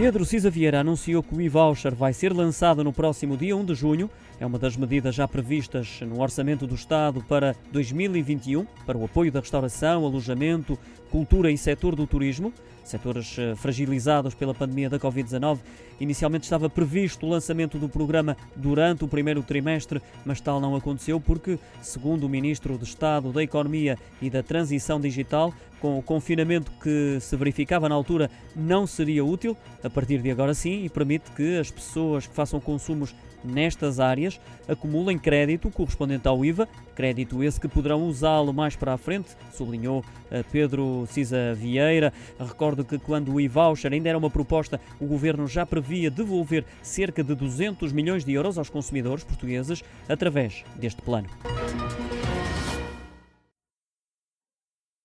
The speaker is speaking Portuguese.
Pedro Cisa Vieira anunciou que o e-voucher vai ser lançado no próximo dia 1 de junho. É uma das medidas já previstas no Orçamento do Estado para 2021, para o apoio da restauração, alojamento, cultura e setor do turismo, setores eh, fragilizados pela pandemia da Covid-19. Inicialmente estava previsto o lançamento do programa durante o primeiro trimestre, mas tal não aconteceu porque, segundo o Ministro de Estado da Economia e da Transição Digital, com o confinamento que se verificava na altura, não seria útil. A partir de agora sim, e permite que as pessoas que façam consumos nestas áreas acumulem crédito correspondente ao IVA, crédito esse que poderão usá-lo mais para a frente, sublinhou eh, Pedro Cisa Vieira. Recordo que quando o e-voucher ainda era uma proposta, o governo já previa devolver cerca de 200 milhões de euros aos consumidores portugueses através deste plano.